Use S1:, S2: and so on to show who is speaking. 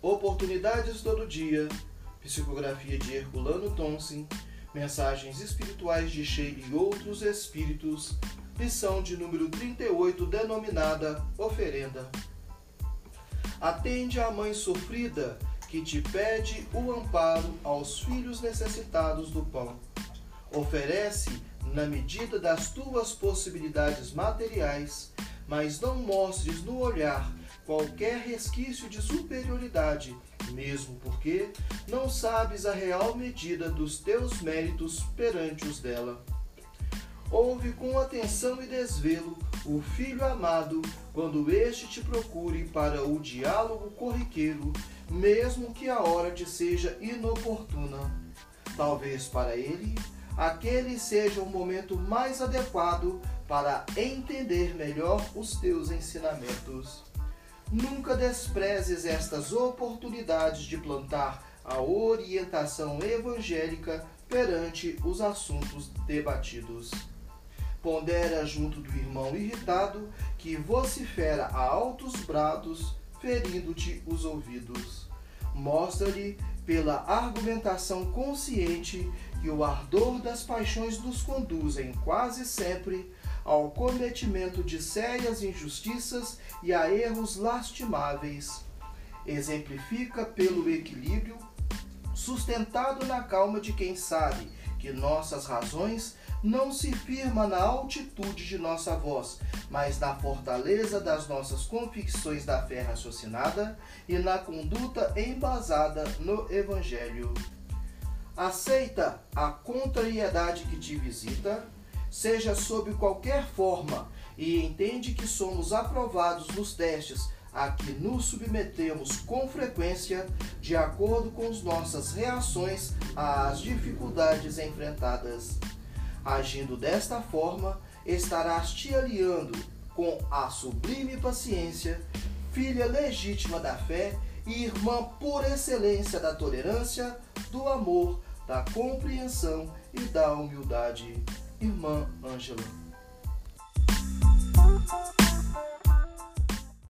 S1: Oportunidades todo dia. Psicografia de Herculano Thompson. Mensagens espirituais de Sheila e outros espíritos. Lição de número 38, denominada Oferenda. Atende à mãe sofrida que te pede o amparo aos filhos necessitados do pão. Oferece, na medida das tuas possibilidades materiais, mas não mostres no olhar qualquer resquício de superioridade, mesmo porque não sabes a real medida dos teus méritos perante os dela. Ouve com atenção e desvelo o filho amado quando este te procure para o diálogo corriqueiro, mesmo que a hora te seja inoportuna. Talvez para ele aquele seja o momento mais adequado para entender melhor os teus ensinamentos. Nunca desprezes estas oportunidades de plantar a orientação evangélica perante os assuntos debatidos. Pondera junto do irmão irritado que vocifera a altos brados, ferindo-te os ouvidos. Mostra-lhe, pela argumentação consciente, que o ardor das paixões nos conduzem quase sempre ao cometimento de sérias injustiças e a erros lastimáveis. Exemplifica pelo equilíbrio sustentado na calma de quem sabe que nossas razões não se firma na altitude de nossa voz, mas na fortaleza das nossas convicções da fé raciocinada e na conduta embasada no Evangelho. Aceita a contrariedade que te visita, seja sob qualquer forma, e entende que somos aprovados nos testes a que nos submetemos com frequência de acordo com as nossas reações às dificuldades enfrentadas. Agindo desta forma, estarás te aliando com a sublime paciência, filha legítima da fé e irmã por excelência da tolerância, do amor, da compreensão e da humildade. Irmã Ângela.